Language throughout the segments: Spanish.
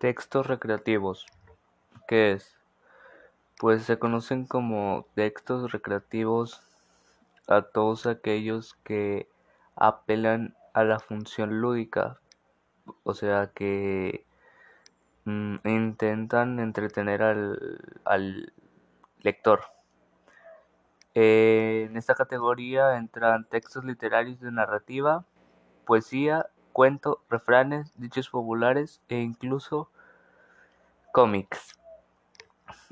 Textos recreativos. ¿Qué es? Pues se conocen como textos recreativos a todos aquellos que apelan a la función lúdica, o sea que mm, intentan entretener al, lector. en esta categoría entran textos literarios de narrativa, poesía, cuento, refranes, dichos populares e incluso cómics.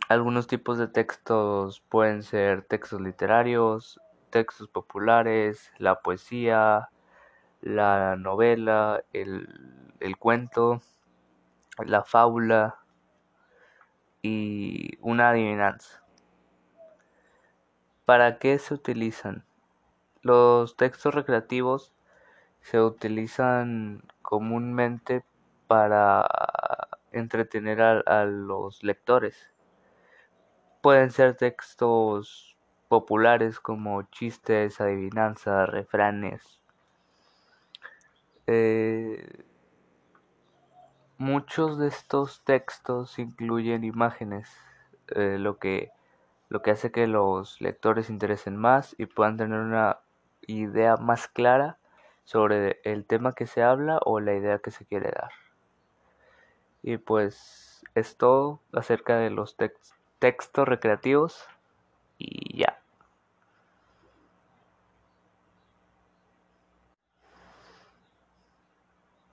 Algunos tipos de textos pueden ser textos literarios, textos populares, la poesía, la novela, el, el cuento, la fábula y una adivinanza. ¿Para qué se utilizan? Los textos recreativos se utilizan comúnmente para entretener a, los lectores. Pueden ser textos populares como chistes, adivinanzas, refranes. Eh, muchos de estos textos incluyen imágenes, eh, lo, que, lo que hace que los lectores se interesen más y puedan tener una idea más clara sobre el tema que se habla o la idea que se quiere dar. Y pues es todo acerca de los textos recreativos y ya.